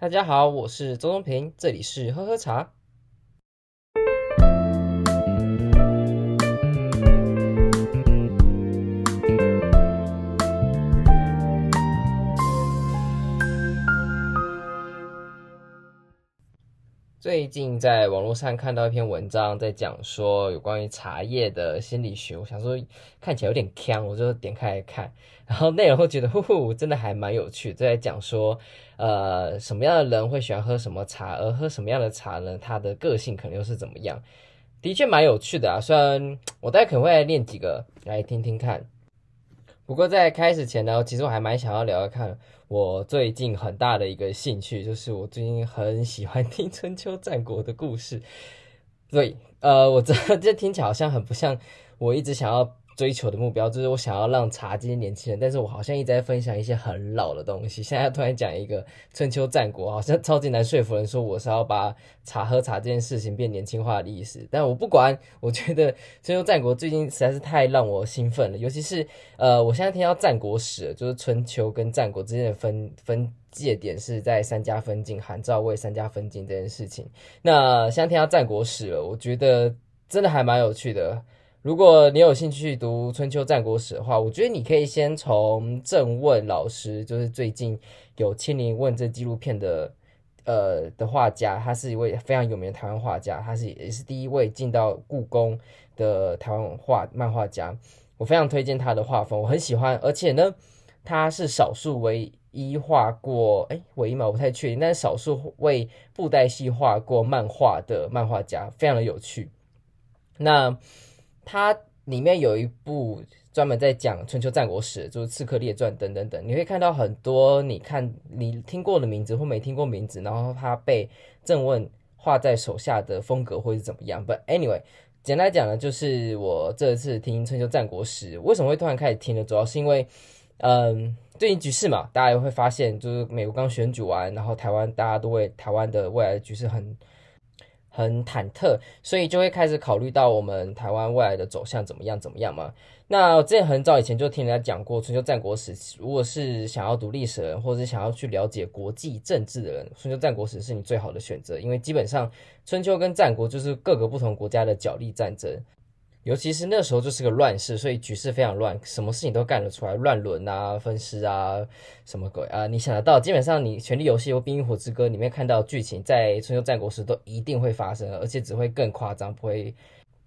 大家好，我是周东平，这里是喝喝茶。最近在网络上看到一篇文章，在讲说有关于茶叶的心理学。我想说看起来有点坑，我就点开来看，然后内容会觉得呼呼，真的还蛮有趣。在讲说，呃，什么样的人会喜欢喝什么茶，而喝什么样的茶呢？他的个性可能又是怎么样？的确蛮有趣的啊。虽然我大概可能会来念几个来听听看。不过在开始前呢，其实我还蛮想要聊聊看我最近很大的一个兴趣，就是我最近很喜欢听春秋战国的故事。对，呃，我这这听起来好像很不像我一直想要。追求的目标就是我想要让茶这些年轻人，但是我好像一直在分享一些很老的东西。现在突然讲一个春秋战国，好像超级难说服人，说我是要把茶喝茶这件事情变年轻化的意思。但我不管，我觉得春秋战国最近实在是太让我兴奋了，尤其是呃，我现在听到战国史，就是春秋跟战国之间的分分界点是在三家分晋、韩赵魏三家分晋这件事情。那现在听到战国史了，我觉得真的还蛮有趣的。如果你有兴趣读春秋战国史的话，我觉得你可以先从郑问老师，就是最近有《千年问》这纪录片的，呃的画家，他是一位非常有名的台湾画家，他是也是第一位进到故宫的台湾画漫画家，我非常推荐他的画风，我很喜欢，而且呢，他是少数唯一画过，哎，唯一吗？我不太确定，但是少数为布袋戏画过漫画的漫画家，非常的有趣。那。它里面有一部专门在讲春秋战国史，就是《刺客列传》等等等，你会看到很多你看你听过的名字或没听过名字，然后他被郑问画在手下的风格会是怎么样？But anyway，简单讲呢，就是我这次听春秋战国史，为什么会突然开始听呢？主要是因为，嗯，最近局势嘛，大家也会发现，就是美国刚选举完，然后台湾大家都为台湾的未来的局势很。很忐忑，所以就会开始考虑到我们台湾未来的走向怎么样怎么样嘛。那我之前很早以前就听人家讲过春秋战国史，如果是想要读历史人，或者是想要去了解国际政治的人，春秋战国史是你最好的选择，因为基本上春秋跟战国就是各个不同国家的角力战争。尤其是那时候就是个乱世，所以局势非常乱，什么事情都干得出来，乱伦啊、分尸啊，什么鬼啊，你想得到，基本上你《权力游戏》或《冰与火之歌》里面看到的剧情，在春秋战国时都一定会发生，而且只会更夸张，不会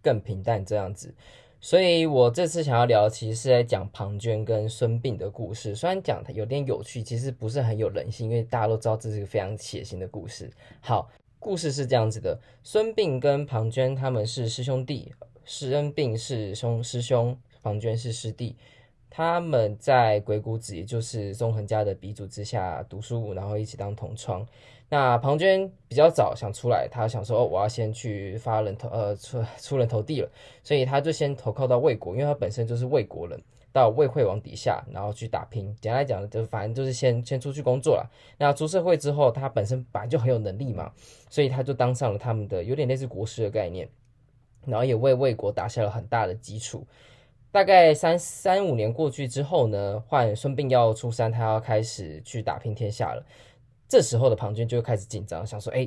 更平淡这样子。所以我这次想要聊，其实是在讲庞涓跟孙膑的故事。虽然讲它有点有趣，其实不是很有人性，因为大家都知道这是一个非常血腥的故事。好，故事是这样子的：孙膑跟庞涓他们是师兄弟。师恩病是兄师兄，庞涓是师弟。他们在鬼谷子，也就是纵横家的鼻祖之下读书，然后一起当同窗。那庞涓比较早想出来，他想说：“哦，我要先去发人头，呃，出出人头地了。”所以他就先投靠到魏国，因为他本身就是魏国人，到魏惠王底下，然后去打拼。简单来讲，就反正就是先先出去工作了。那出社会之后，他本身本来就很有能力嘛，所以他就当上了他们的有点类似国师的概念。然后也为魏国打下了很大的基础。大概三三五年过去之后呢，换孙膑要出山，他要开始去打拼天下了。这时候的庞涓就开始紧张，想说：哎，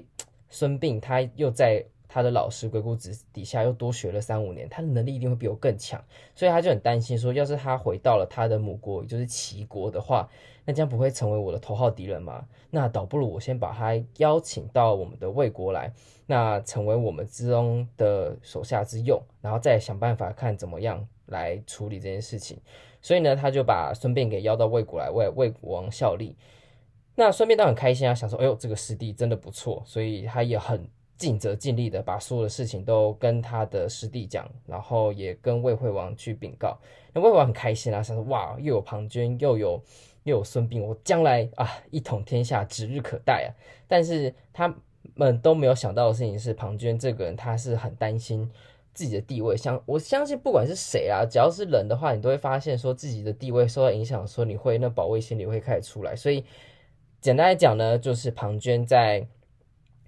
孙膑他又在他的老师鬼谷子底下又多学了三五年，他的能力一定会比我更强。所以他就很担心说，要是他回到了他的母国，也就是齐国的话，那将不会成为我的头号敌人吗？那倒不如我先把他邀请到我们的魏国来。那成为我们之中的手下之用，然后再想办法看怎么样来处理这件事情。所以呢，他就把孙膑给邀到魏国来为魏国王效力。那孙膑倒很开心啊，想说：“哎呦，这个师弟真的不错。”所以他也很 尽责尽力的把所有的事情都跟他的师弟讲，然后也跟魏惠王去禀告。那魏惠王很开心啊，想说：“哇，又有庞涓，又有又有孙膑，我将来啊一统天下指日可待啊！”但是他。们都没有想到的事情是，庞涓这个人他是很担心自己的地位。相我相信，不管是谁啊，只要是人的话，你都会发现说自己的地位受到影响，说你会那保卫心理会开始出来。所以简单来讲呢，就是庞涓在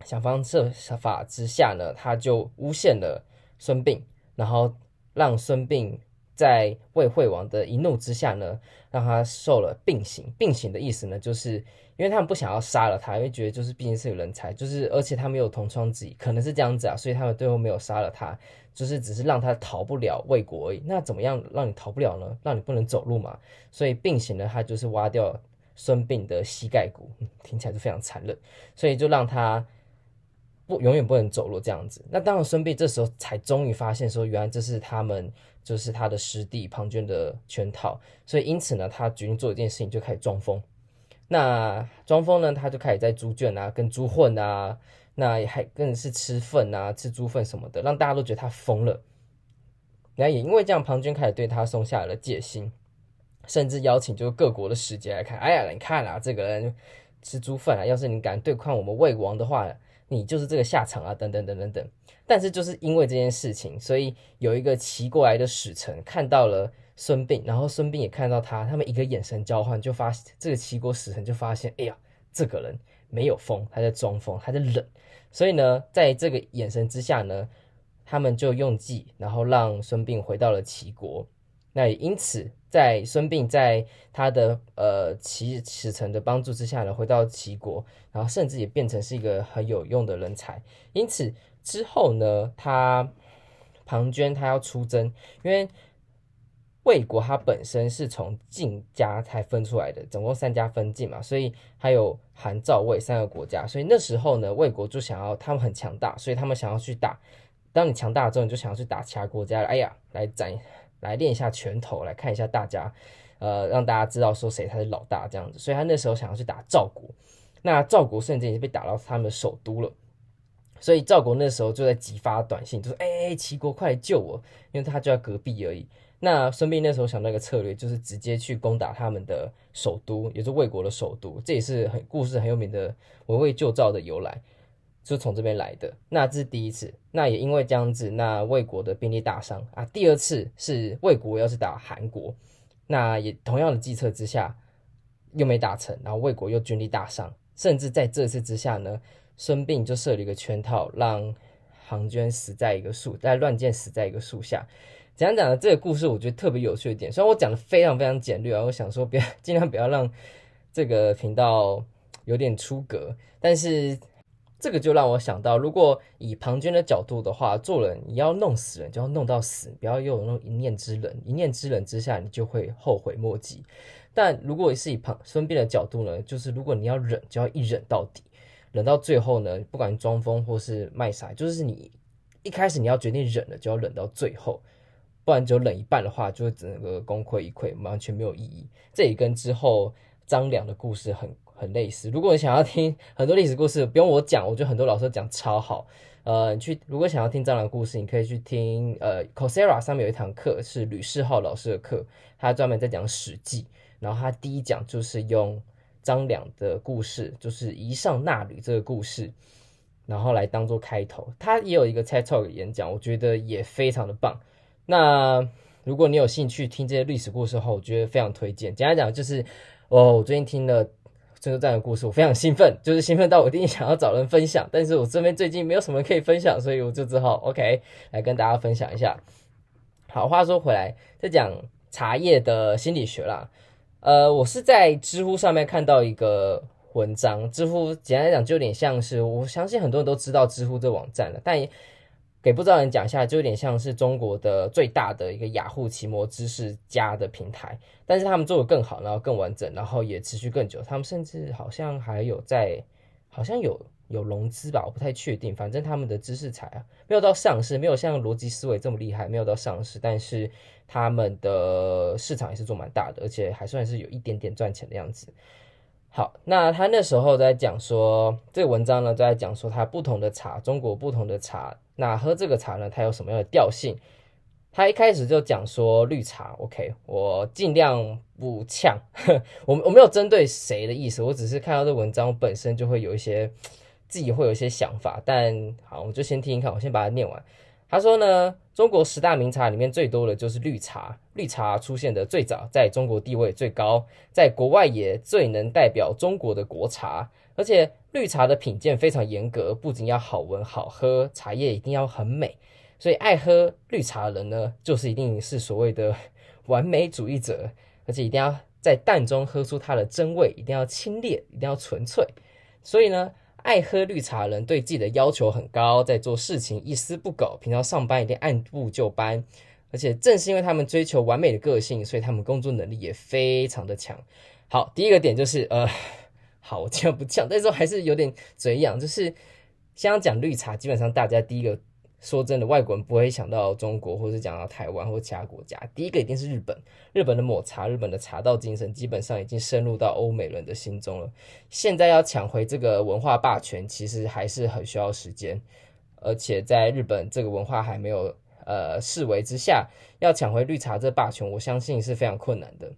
想方设法之下呢，他就诬陷了孙膑，然后让孙膑在魏惠王的一怒之下呢，让他受了病刑。病刑的意思呢，就是因为他们不想要杀了他，因为觉得就是毕竟是个人才，就是而且他没有同窗之谊，可能是这样子啊，所以他们最后没有杀了他，就是只是让他逃不了魏国而已。那怎么样让你逃不了呢？让你不能走路嘛。所以病刑呢，他就是挖掉孙膑的膝盖骨，听起来就非常残忍，所以就让他。不，永远不能走路这样子。那当然，孙膑这时候才终于发现说，原来这是他们，就是他的师弟庞涓的圈套。所以因此呢，他决定做一件事情，就开始装疯。那装疯呢，他就开始在猪圈啊，跟猪混啊，那还更是吃粪啊，吃猪粪什么的，让大家都觉得他疯了。然后也因为这样，庞涓开始对他松下了戒心，甚至邀请就各国的使节来看。哎呀，你看啊，这个人吃猪粪啊，要是你敢对抗我们魏王的话。你就是这个下场啊，等等等等等。但是就是因为这件事情，所以有一个骑过来的使臣看到了孙膑，然后孙膑也看到他，他们一个眼神交换，就发这个齐国使臣就发现，哎呀，这个人没有疯，他在装疯，他在冷。所以呢，在这个眼神之下呢，他们就用计，然后让孙膑回到了齐国。那也因此，在孙膑在他的呃齐使臣的帮助之下呢，回到齐国，然后甚至也变成是一个很有用的人才。因此之后呢，他庞涓他要出征，因为魏国他本身是从晋家才分出来的，总共三家分晋嘛，所以还有韩赵魏三个国家，所以那时候呢，魏国就想要他们很强大，所以他们想要去打。当你强大之后，你就想要去打其他国家了，哎呀，来斩。来练一下拳头，来看一下大家，呃，让大家知道说谁才是老大这样子。所以他那时候想要去打赵国，那赵国甚至已经被打到他们的首都了。所以赵国那时候就在急发短信，就说：“哎、齐国快来救我！”因为他就在隔壁而已。那孙膑那时候想到一个策略，就是直接去攻打他们的首都，也是魏国的首都。这也是很故事很有名的围魏救赵的由来。就从这边来的，那这是第一次，那也因为这样子，那魏国的兵力大伤啊。第二次是魏国要是打韩国，那也同样的计策之下又没打成，然后魏国又军力大伤，甚至在这次之下呢，孙膑就设了一个圈套，让庞涓死在一个树，在乱箭死在一个树下。讲讲的这个故事，我觉得特别有趣的点，虽然我讲的非常非常简略啊，我想说不要 尽量不要让这个频道有点出格，但是。这个就让我想到，如果以庞涓的角度的话，做人你要弄死人，就要弄到死，不要又有那种一念之冷，一念之冷之下，你就会后悔莫及。但如果是以庞孙膑的角度呢，就是如果你要忍，就要一忍到底，忍到最后呢，不管装疯或是卖傻，就是你一开始你要决定忍了，就要忍到最后，不然就忍一半的话，就会整个功亏一篑，完全没有意义。这也跟之后张良的故事很。很类似。如果你想要听很多历史故事，不用我讲，我觉得很多老师讲超好。呃，你去如果想要听张良的故事，你可以去听呃，Coursera 上面有一堂课是吕世浩老师的课，他专门在讲《史记》，然后他第一讲就是用张良的故事，就是夷上纳履这个故事，然后来当做开头。他也有一个 TED Talk 演讲，我觉得也非常的棒。那如果你有兴趣听这些历史故事的话，我觉得非常推荐。简单讲就是，哦，我最近听了。春秋战的故事，我非常兴奋，就是兴奋到我一定想要找人分享，但是我这边最近没有什么可以分享，所以我就只好 OK 来跟大家分享一下。好，话说回来，再讲茶叶的心理学啦。呃，我是在知乎上面看到一个文章，知乎简单来讲就有点像是，我相信很多人都知道知乎这网站了，但。给不知道人讲一下，就有点像是中国的最大的一个雅虎奇摩知识家的平台，但是他们做得更好，然后更完整，然后也持续更久。他们甚至好像还有在，好像有有融资吧，我不太确定。反正他们的知识财啊，没有到上市，没有像逻辑思维这么厉害，没有到上市，但是他们的市场也是做蛮大的，而且还算是有一点点赚钱的样子。好，那他那时候在讲说，这个文章呢，在讲说他不同的茶，中国不同的茶，那喝这个茶呢，它有什么样的调性？他一开始就讲说绿茶，OK，我尽量不 呛，我我没有针对谁的意思，我只是看到这文章本身就会有一些自己会有一些想法，但好，我就先听一看，我先把它念完。他说呢，中国十大名茶里面最多的就是绿茶，绿茶出现的最早，在中国地位最高，在国外也最能代表中国的国茶。而且绿茶的品鉴非常严格，不仅要好闻好喝，茶叶一定要很美。所以爱喝绿茶的人呢，就是一定是所谓的完美主义者，而且一定要在淡中喝出它的真味，一定要清冽，一定要纯粹。所以呢，爱喝绿茶的人对自己的要求很高，在做事情一丝不苟，平常上班一定按部就班。而且正是因为他们追求完美的个性，所以他们工作能力也非常的强。好，第一个点就是呃，好，我这样不讲，但是还是有点嘴痒，就是像讲绿茶，基本上大家第一个。说真的，外国人不会想到中国，或是讲到台湾或其他国家。第一个一定是日本，日本的抹茶，日本的茶道精神，基本上已经深入到欧美人的心中了。现在要抢回这个文化霸权，其实还是很需要时间。而且在日本这个文化还没有呃式微之下，要抢回绿茶这霸权，我相信是非常困难的。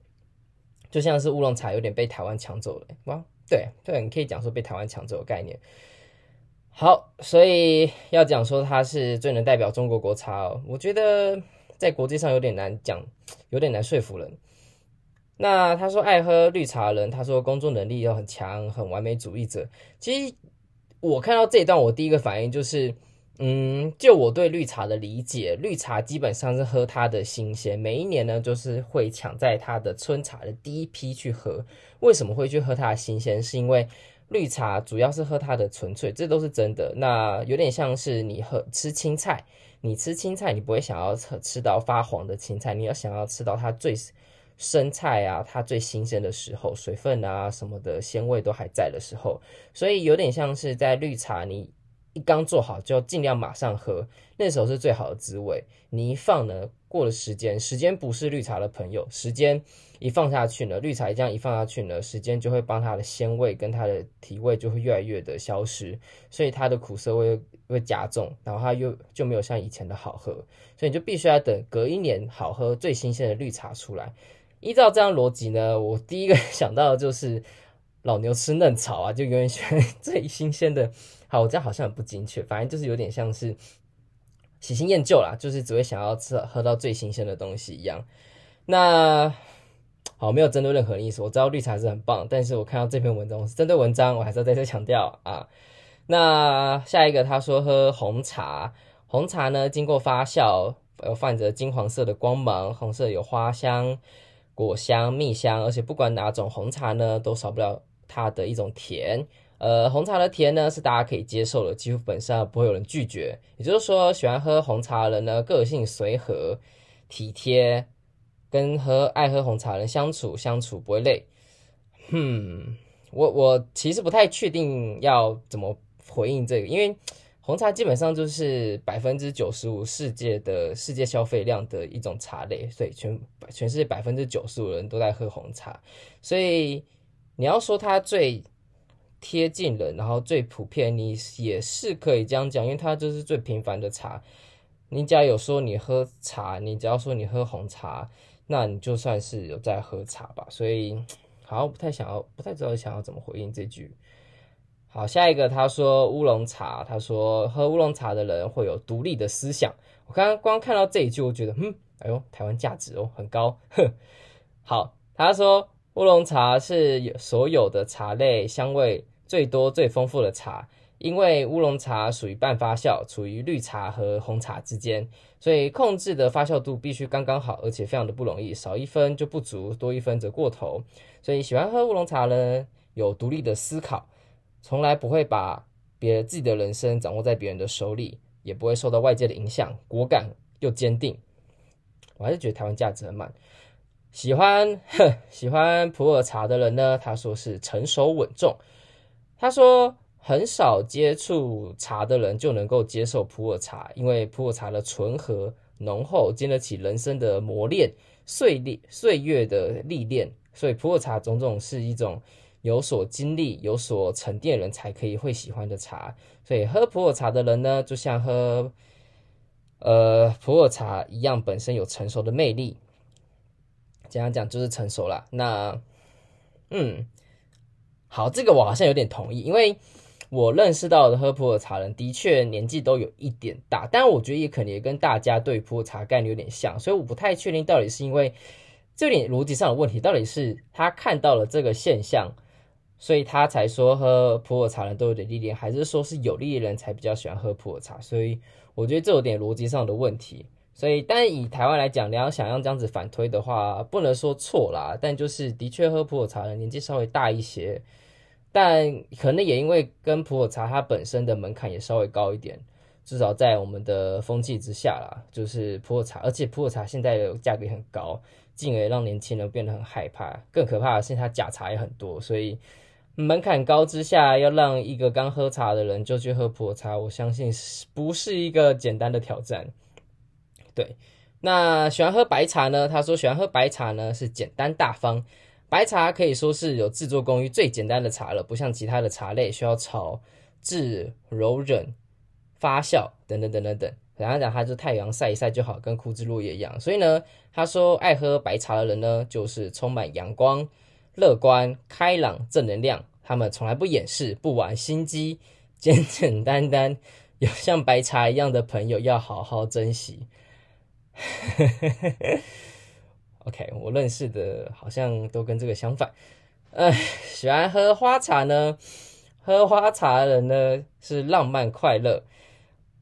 就像是乌龙茶有点被台湾抢走了，哇，对对，你可以讲说被台湾抢走的概念。好，所以要讲说它是最能代表中国国茶哦，我觉得在国际上有点难讲，有点难说服人。那他说爱喝绿茶的人，他说工作能力又很强，很完美主义者。其实我看到这一段，我第一个反应就是，嗯，就我对绿茶的理解，绿茶基本上是喝它的新鲜，每一年呢就是会抢在它的春茶的第一批去喝。为什么会去喝它的新鲜？是因为绿茶主要是喝它的纯粹，这都是真的。那有点像是你喝吃青菜，你吃青菜，你不会想要吃吃到发黄的青菜，你要想要吃到它最生菜啊，它最新鲜的时候，水分啊什么的鲜味都还在的时候。所以有点像是在绿茶，你一刚做好就尽量马上喝，那时候是最好的滋味。你一放呢，过了时间，时间不是绿茶的朋友，时间。一放下去呢，绿茶这样一放下去呢，时间就会帮它的鲜味跟它的体味就会越来越的消失，所以它的苦涩味会加重，然后它又就没有像以前的好喝，所以你就必须要等隔一年好喝最新鲜的绿茶出来。依照这样逻辑呢，我第一个想到的就是老牛吃嫩草啊，就永远选最新鲜的。好，我这样好像很不精确，反正就是有点像是喜新厌旧啦，就是只会想要吃喝到最新鲜的东西一样。那。好，没有针对任何意思。我知道绿茶是很棒，但是我看到这篇文章，我是针对文章，我还是要再次强调啊。那下一个他说喝红茶，红茶呢经过发酵，呃，泛着金黄色的光芒，红色有花香、果香、蜜香，而且不管哪种红茶呢，都少不了它的一种甜。呃，红茶的甜呢是大家可以接受的，几乎本上不会有人拒绝。也就是说，喜欢喝红茶的人呢，个性随和、体贴。跟喝爱喝红茶的人相处，相处不会累。嗯，我我其实不太确定要怎么回应这个，因为红茶基本上就是百分之九十五世界的世界消费量的一种茶类，所以全全世界百分之九十五人都在喝红茶。所以你要说它最贴近人，然后最普遍，你也是可以这样讲，因为它就是最平凡的茶。你只要有说你喝茶，你只要说你喝红茶。那你就算是有在喝茶吧，所以好像不太想要，不太知道想要怎么回应这句。好，下一个他说乌龙茶，他说喝乌龙茶的人会有独立的思想。我刚刚光看到这一句，我觉得，嗯，哎呦，台湾价值哦很高。哼，好，他说乌龙茶是有所有的茶类香味最多、最丰富的茶。因为乌龙茶属于半发酵，处于绿茶和红茶之间，所以控制的发酵度必须刚刚好，而且非常的不容易，少一分就不足，多一分则过头。所以喜欢喝乌龙茶呢，有独立的思考，从来不会把别自己的人生掌握在别人的手里，也不会受到外界的影响，果敢又坚定。我还是觉得台湾价值很满。喜欢哼，喜欢普洱茶的人呢，他说是成熟稳重，他说。很少接触茶的人就能够接受普洱茶，因为普洱茶的醇和浓厚，经得起人生的磨练、岁历岁月的历练，所以普洱茶种种是一种有所经历、有所沉淀人才可以会喜欢的茶。所以喝普洱茶的人呢，就像喝呃普洱茶一样，本身有成熟的魅力。这样讲就是成熟了。那嗯，好，这个我好像有点同意，因为。我认识到的喝普洱茶人的确年纪都有一点大，但我觉得也可能也跟大家对普洱茶概念有点像，所以我不太确定到底是因为这点逻辑上的问题，到底是他看到了这个现象，所以他才说喝普洱茶人都有点历练，还是说是有历练人才比较喜欢喝普洱茶？所以我觉得这有点逻辑上的问题。所以，但以台湾来讲，你要想要这样子反推的话，不能说错啦。但就是的确喝普洱茶的年纪稍微大一些，但可能也因为跟普洱茶它本身的门槛也稍微高一点，至少在我们的风气之下啦，就是普洱茶，而且普洱茶现在的价格很高，进而让年轻人变得很害怕。更可怕的是，它假茶也很多，所以门槛高之下，要让一个刚喝茶的人就去喝普洱茶，我相信是不是一个简单的挑战。对，那喜欢喝白茶呢？他说喜欢喝白茶呢，是简单大方。白茶可以说是有制作工艺最简单的茶了，不像其他的茶类需要炒制、揉捻、发酵等等等等等。然后讲它就太阳晒一晒就好，跟枯枝落叶一样。所以呢，他说爱喝白茶的人呢，就是充满阳光、乐观、开朗、正能量。他们从来不掩饰、不玩心机，简简单单，有像白茶一样的朋友要好好珍惜。OK，我认识的好像都跟这个相反。哎，喜欢喝花茶呢？喝花茶的人呢是浪漫快乐。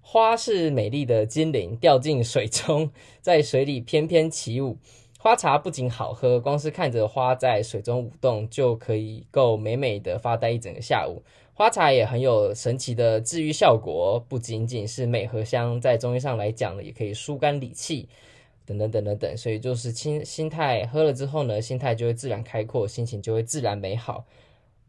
花是美丽的精灵，掉进水中，在水里翩翩起舞。花茶不仅好喝，光是看着花在水中舞动，就可以够美美的发呆一整个下午。花茶也很有神奇的治愈效果，不仅仅是美和香，在中医上来讲呢，也可以疏肝理气，等等等等等。所以就是心心态喝了之后呢，心态就会自然开阔，心情就会自然美好。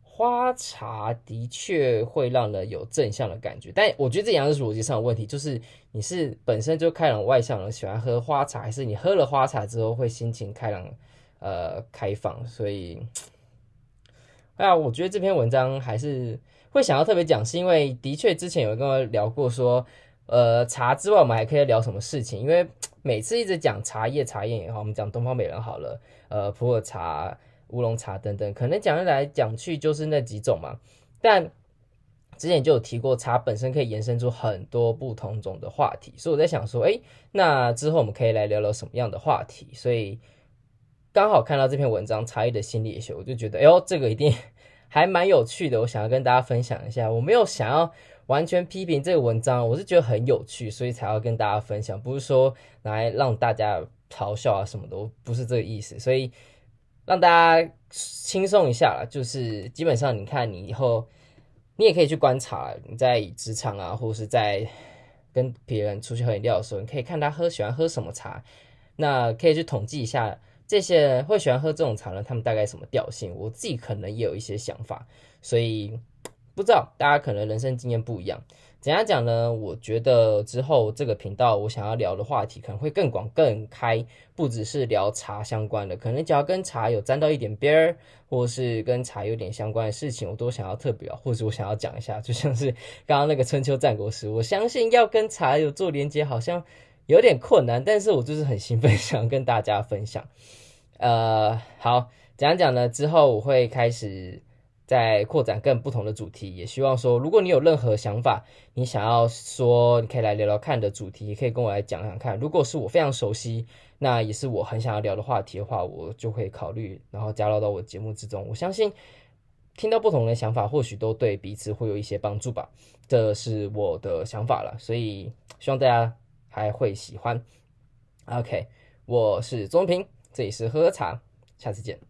花茶的确会让人有正向的感觉，但我觉得这样是逻辑上的问题，就是你是本身就开朗外向的，喜欢喝花茶，还是你喝了花茶之后会心情开朗，呃，开放？所以，哎呀，我觉得这篇文章还是。会想要特别讲，是因为的确之前有跟我聊过，说，呃，茶之外我们还可以聊什么事情？因为每次一直讲茶叶、茶叶也好，我们讲东方美人好了，呃，普洱茶、乌龙茶等等，可能讲来讲去就是那几种嘛。但之前就有提过，茶本身可以延伸出很多不同种的话题，所以我在想说，哎，那之后我们可以来聊聊什么样的话题？所以刚好看到这篇文章《茶叶的心理学》，我就觉得，哎呦，这个一定。还蛮有趣的，我想要跟大家分享一下。我没有想要完全批评这个文章，我是觉得很有趣，所以才要跟大家分享，不是说来让大家嘲笑啊什么的，我不是这个意思。所以让大家轻松一下啦，就是基本上你看，你以后你也可以去观察，你在职场啊，或者是在跟别人出去喝饮料的时候，你可以看他喝喜欢喝什么茶，那可以去统计一下。这些人会喜欢喝这种茶呢？他们大概什么调性？我自己可能也有一些想法，所以不知道大家可能人生经验不一样。怎样讲呢？我觉得之后这个频道我想要聊的话题可能会更广、更开，不只是聊茶相关的，可能只要跟茶有沾到一点边儿，或是跟茶有点相关的事情，我都想要特别，或者我想要讲一下。就像是刚刚那个春秋战国时，我相信要跟茶有做连接，好像。有点困难，但是我就是很兴奋，想跟大家分享。呃，好，讲讲呢，之后我会开始再扩展更不同的主题，也希望说，如果你有任何想法，你想要说，你可以来聊聊看的主题，也可以跟我来讲讲看。如果是我非常熟悉，那也是我很想要聊的话题的话，我就会考虑，然后加入到我节目之中。我相信听到不同的想法，或许都对彼此会有一些帮助吧。这是我的想法了，所以希望大家。还会喜欢，OK，我是钟平，这里是喝喝茶，下次见。